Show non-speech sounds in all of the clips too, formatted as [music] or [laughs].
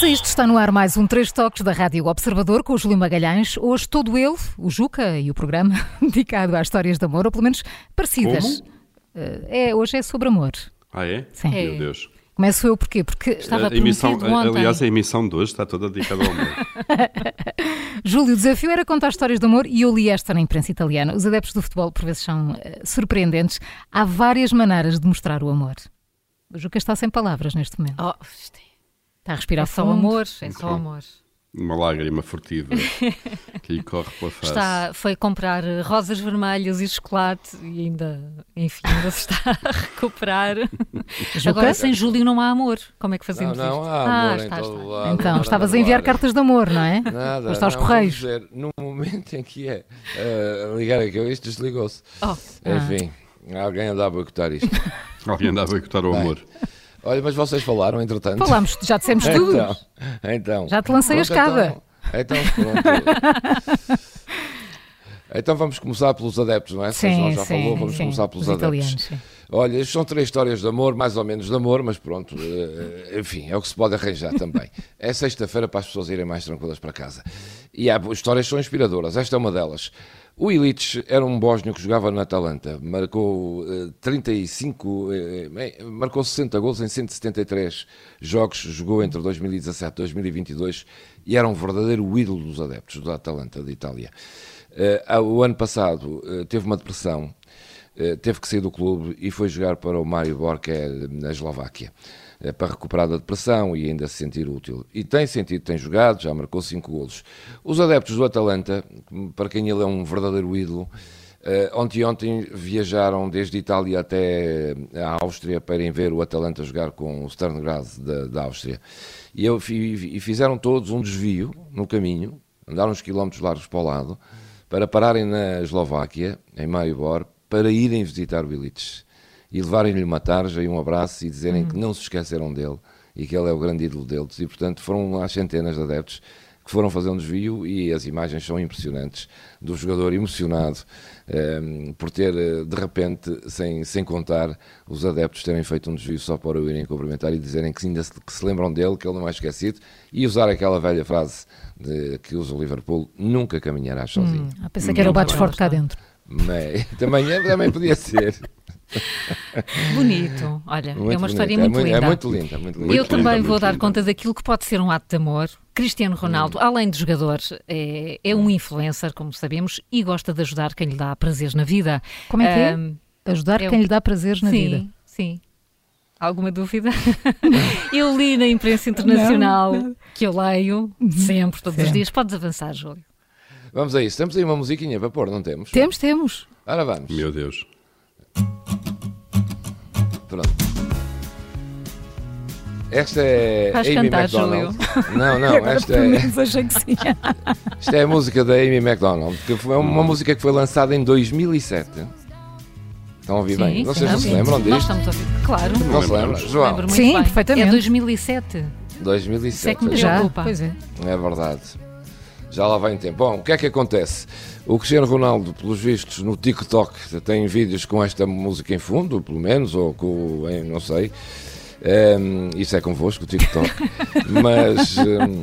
Vamos a isto, está no ar mais um Três Toques da Rádio Observador com o Júlio Magalhães. Hoje todo ele, o Juca e o programa, [laughs] dedicado às histórias de amor, ou pelo menos parecidas. Como? Uh, é, hoje é sobre amor. Ah, é? Sim. Meu É. Deus. Começo eu porquê? Porque Estava a emissão, ontem. aliás, a emissão de hoje está toda dedicada ao amor. [laughs] Júlio, o desafio era contar histórias de amor e eu li esta na imprensa italiana. Os adeptos do futebol, por vezes, são eh, surpreendentes. Há várias maneiras de mostrar o amor. O Juca está sem palavras neste momento. Oh, Está a respirar é só fundo. amor, é só amor. Uma lágrima furtiva [laughs] que lhe corre pela face. Está, foi comprar eh, rosas vermelhas e chocolate e ainda, enfim, ainda se está a [laughs] recuperar. Agora, sem Júlio não há amor. Como é que Não, fazemos não isto? há Ah, amor em está, todo está. lado. Então, estavas a enviar ar. cartas de amor, não é? Nada. Foste aos não, Correios. dizer, no momento em que é uh, ligar aquilo, isto desligou-se. Oh, Enfim, alguém andava a boicotar isto. [laughs] Alguém anda a boicotar o Bem. Olha, mas vocês falaram, entretanto. Falámos, já dissemos [laughs] tudo. Então, então. Já te lancei a Pronto, escada. Então, então pronto. [laughs] Então vamos começar pelos adeptos, não é? Sim, já sim, falou, vamos sim, começar pelos os adeptos. italianos, sim. Olha, são três histórias de amor, mais ou menos de amor, mas pronto, eh, enfim, é o que se pode arranjar também. [laughs] É sexta-feira para as pessoas irem mais tranquilas para casa. E há histórias são inspiradoras, esta é uma delas. O Illich era um bósnio que jogava na Atalanta, marcou eh, 35, eh, eh, marcou 60 gols em 173 jogos, jogou entre 2017 e 2022 e era um verdadeiro ídolo dos adeptos da Atalanta de Itália. Eh, o ano passado teve uma depressão, teve que sair do clube e foi jogar para o Maribor, que é na Eslováquia, eh, para recuperar da depressão e ainda se sentir útil. E tem sentido, tem jogado, já marcou 5 golos. Os adeptos do Atalanta, para quem ele é um verdadeiro ídolo, eh, ontem ontem viajaram desde Itália até a Áustria para irem ver o Atalanta jogar com o Stern Graz da, da Áustria. E, eu, e fizeram todos um desvio no caminho, andaram uns quilómetros largos para o lado, para pararem na Eslováquia, em Maribor, para irem visitar o Illich e levarem-lhe uma tarja e um abraço e dizerem que não se esqueceram dele e que ele é o grande ídolo deles. E, portanto, foram lá centenas de adeptos que foram fazer um desvio e as imagens são impressionantes do jogador emocionado ehm, por ter, eh, de repente, sem, sem contar, os adeptos terem feito um desvio só para o irem cumprimentar e dizerem que ainda se, que se lembram dele, que ele não é esquecido, e usar aquela velha frase de, que usa o Liverpool, nunca caminharás sozinho. Ah, pensei que era o bates forte cá dentro. Mas, [laughs] também, é- também podia ser. bonito. Olha, é uma bonito, história é muito, muito, linda. É muito linda, muito linda. Eu Muito também linda, vou muito dar linda. conta daquilo que pode ser um ato de amor. Cristiano Ronaldo, Hum. além de jogador, é, é um influencer, como sabemos, e gosta de ajudar quem lhe dá prazeres na vida. Como é que é? Ahm, Ajudar é quem um- lhe dá prazeres na sim, vida. sim. Alguma dúvida? [laughs] eu li na imprensa internacional Não, não. que eu leio sempre, todos os dias. Podes avançar, Júlio. Vamos a isso. Temos aí uma musiquinha para pôr, não temos? Temos, temos. Ora vamos. Meu Deus. Pronto. Esta é Vais Amy cantar, MacDonald. Não, não, esta é, achei que sim. [laughs] esta é a música da Amy MacDonald, que foi uma música que foi lançada em 2007. Estão a ouvir bem? Vocês não se sim. lembram Nós disto? estamos a ouvir. Claro. Não se lembram? João, Sim, bem. perfeitamente. É 2007. 2007. Isso é que me Já, preocupa. pois é. É verdade. Já lá vai um tempo. Bom, o que é que acontece? O Cristiano Ronaldo, pelos vistos, no TikTok, tem vídeos com esta música em fundo, pelo menos, ou com, em- não sei. Ehm, isso é convosco, o TikTok. [laughs] Mas. ehm,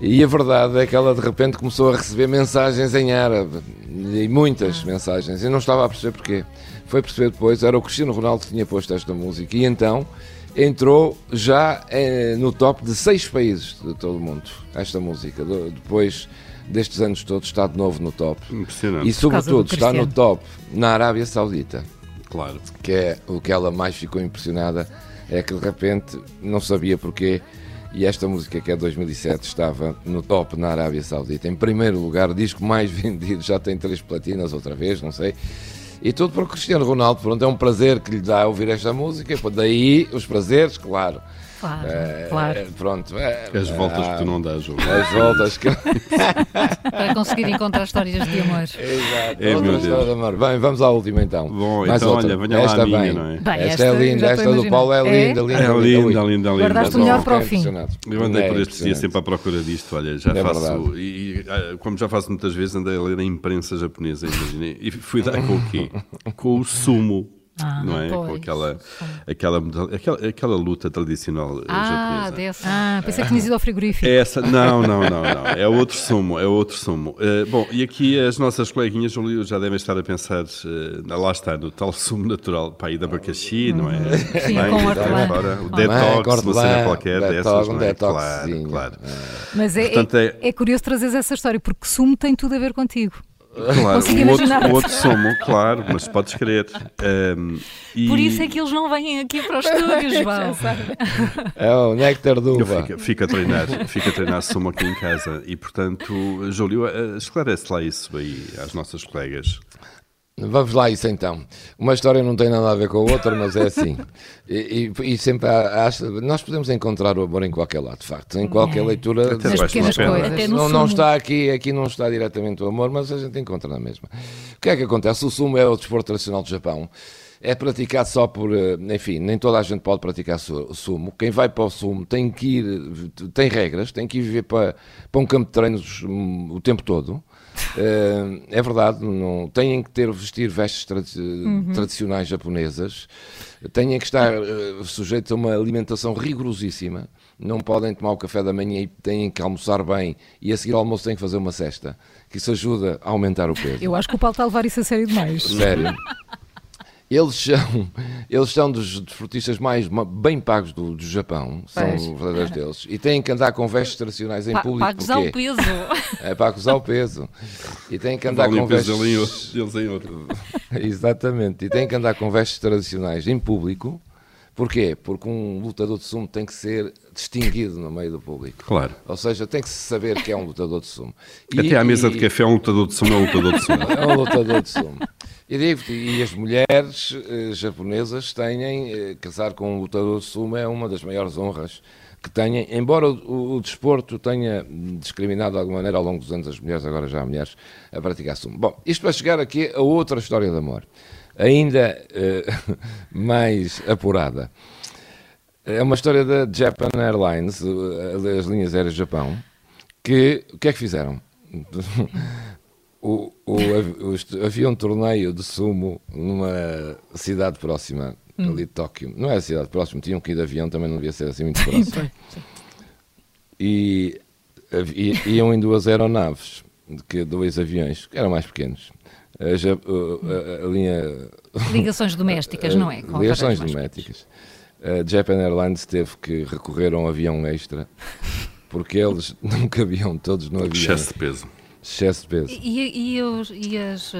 e a verdade é que ela de repente começou a receber mensagens em árabe. E muitas mensagens. E não estava a perceber porquê. Foi perceber depois, era o Cristiano Ronaldo que tinha posto esta música. E então entrou já eh, no top de seis países de todo o mundo. Esta música. Do- depois destes anos todos está de novo no top. Impressionante. E sobretudo está no top na Arábia Saudita Claro. que é o que ela mais ficou impressionada é que de repente não sabia porquê e esta música que é 2007 estava no top na Arábia Saudita em primeiro lugar, disco mais [laughs] vendido já tem três platinas outra vez, não sei e tudo para o Cristiano Ronaldo, pronto, é um prazer que lhe dá ouvir esta música, daí os prazeres, claro Claro, é, claro. Pronto. É, as voltas que tu não dás, João. As voltas que. [laughs] Para conseguir encontrar histórias de amor. Exato. É, outra história de amor. Bem, vamos à última então. Bom, Mais então outra. olha, venha esta lá a minha, bem. não é? Bem, esta, esta é linda, esta do Paulo é linda, linda. É linda, linda, linda. Guardaste o melhor para o fim. Eu andei por este dia sempre à procura disto, olha, já faço. E, ah, como já faço muitas vezes, andei a ler a imprensa japonesa, imaginei. E fui dar com o quê? [laughs] Com o sumo ah, não é? Pois. Com aquela, aquela, aquela, aquela luta tradicional eh, ah, japonesa. Dessa. Ah, pensei que tinha ido ao frigorífico. Essa, não, não, não, não. É outro sumo, é outro sumo. Uh, bom, e aqui as nossas coleguinhas já devem estar a pensar, uh, lá está, no tal sumo natural, para ir de abacaxi, não é? Sim, Bem, com hortelã. O detox, uma cena qualquer detox, dessas, não é? Claro, claro. Mas é, Portanto, é, é, é curioso trazer essa história, porque sumo tem tudo a ver contigo. Claro, o outro, o outro somo, claro, mas podes crer. Um, e... Por isso é que eles não vêm aqui para os estúdios, [laughs] João. É o néctar do uva. Fica, fica, a treinar, fica a treinar sumo aqui em casa e, portanto, Júlio, eh, esclarece lá isso aí às nossas colegas. Vamos lá isso então. Uma história não tem nada a ver com a outra, mas é assim. [laughs] E, e, e sempre há, há, nós podemos encontrar o amor em qualquer lado, de facto, em qualquer é. leitura. Das pequenas coisas. Não, não, está aqui, aqui não está diretamente o amor, mas a gente encontra na mesma. O que é que acontece? O sumo é o desporto tradicional do Japão. É praticado só por, eh, enfim, nem toda a gente pode praticar sumo. Quem vai para o sumo tem que ir, tem regras, tem que ir viver para, para um campo de treinos hum, o tempo todo. Uh, é verdade, não, têm que ter vestir vestes uhum. tradicionais japonesas, têm que estar uh, sujeitos a uma alimentação rigorosíssima, não podem tomar o café da manhã e têm que almoçar bem e a seguir ao almoço têm que fazer uma cesta, que isso ajuda a aumentar o peso. Eu acho que o Paulo está a levar isso a sério demais. Sério. [laughs] Eles são, [laughs] eles são dos desportistas mais bem pagos do, do Japão, são os verdadeiros deles, e têm que andar com vestes tradicionais em pa público. Para acusar o peso. [laughs] É para acusar o peso. E têm que andar com vestes. Deles em outro. [laughs] Exatamente. E têm que andar com vestes tradicionais em público. Porquê? Porque um lutador de sumo tem que ser distinguido no meio do público. Claro. Ou seja, tem que se saber que é um lutador de sumo. E, Até à mesa e... de café, um lutador de sumo é um lutador de sumo. É um lutador de sumo. E, digo e as mulheres eh, japonesas têm, eh, casar com um lutador de sumo é uma das maiores honras que têm, embora o, o, desporto tenha discriminado de alguma maneira ao longo dos anos as mulheres, agora já há mulheres a praticar sumo. Bom, isto para chegar aqui a outra história de amor, ainda eh, [laughs] mais apurada. É uma história da Japan Airlines, das linhas aéreas do Japão, que o que é que fizeram? [laughs] o, o, o, havia um torneio de sumo numa cidade próxima hum. ali de Tóquio. Não é a cidade próxima, tinham que ir de avião, também não devia ser assim muito [laughs] próximo. e, e iam em duas aeronaves, que dois aviões, que eram mais pequenos. A, a, a, a linha... [laughs] Ligações domésticas, não é? Com ligações domésticas. A Japan Airlines teve que recorrer a um avião extra, porque eles [laughs] não cabiam todos no avião. Excesso de peso excesso de peso. E, e, os, e as, uh,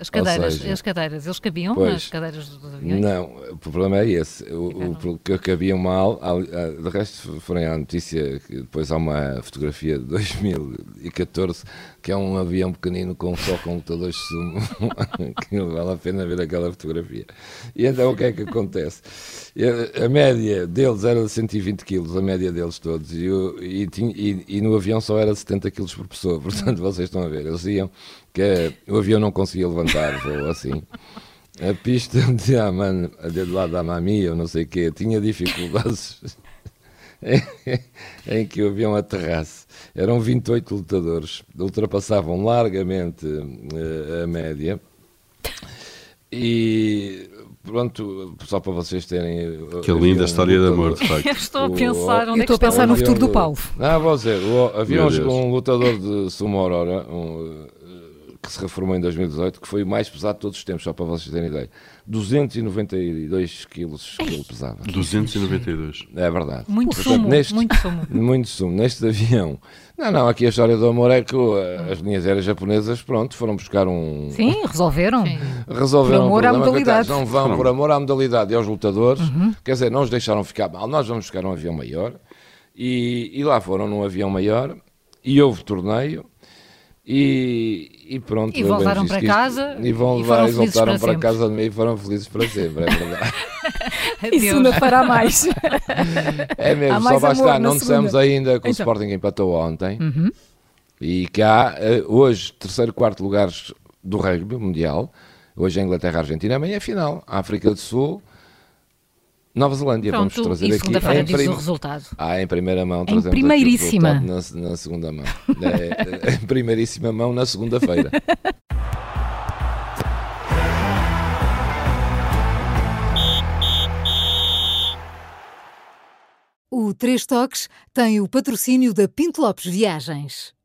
as, cadeiras, seja, as cadeiras, eles cabiam pois, nas cadeiras dos aviões? Não, o problema é esse. O, o que cabiam mal, de resto, forem à notícia que depois há uma fotografia de 2014 que é um avião pequenino com só com lutadores de sumo, [laughs] que vale a pena ver aquela fotografia. E então o que é que acontece? A, média deles era de 120 kg, a média deles todos, e, e, e, e, no avião só era 70 kg por pessoa, [laughs] portanto vocês estão a ver, eles diziam que o avião não conseguia levantar, [laughs] ou assim. A pista [laughs] de, do lado da mamia, ou não sei o quê, tinha dificuldades [laughs] em que o avião aterrasse. Eram 28 lutadores, ultrapassavam largamente uh, a média. E pronto, só para vocês terem. Eh, que linda história de amor, de facto. [laughs] estou a pensar, onde é estou a pensar no futuro do Paulo. Não, vou dizer, havia um lutador de Sumo Aurora, um, que se reformou em 2018, que foi o mais pesado de todos os tempos, só para vocês terem ideia. 292 quilos que ele pesava. 292? É verdade. Muito Portanto, sumo, neste, muito sumo. [laughs] Muito sumo. Neste avião. Não, não, aqui a história do amor é que as linhas aéreas japonesas, pronto, foram buscar um... Sim, resolveram. Sim. Resolveram por amor à modalidade. Não vão por amor à modalidade e aos lutadores. Uhum. Quer dizer, não os deixaram ficar mal. Nós vamos buscar um avião maior. E, e lá foram num avião maior e houve torneio E, e pronto. E voltaram para casa. E, vão, e, vai, e voltaram para, para casa e foram felizes para sempre, é verdade. [laughs] e segunda fará mais. [laughs] é mesmo, só basta. Não dissemos ainda que o então. Sporting empatou ontem. Uhum. E que há eh, hoje terceiro, quarto lugares do rugby mundial. Hoje a Inglaterra, a Argentina, amanhã é final. A África do Sul Nova Zelândia, Pronto, vamos trazer aqui. Segunda-feira diz prim... o resultado. Ah, em primeira mão em primeiríssima. na, na segunda mão. é, em primeiríssima mão na segunda-feira. O Três Toques tem o patrocínio da Pinto Lopes Viagens.